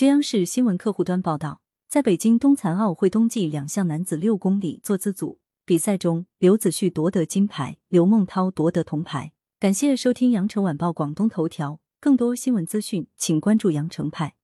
据央视新闻客户端报道，在北京冬残奥会冬季两项男子六公里坐姿组比赛中，刘子旭夺得金牌，刘梦涛夺得铜牌。感谢收听羊城晚报广东头条，更多新闻资讯，请关注羊城派。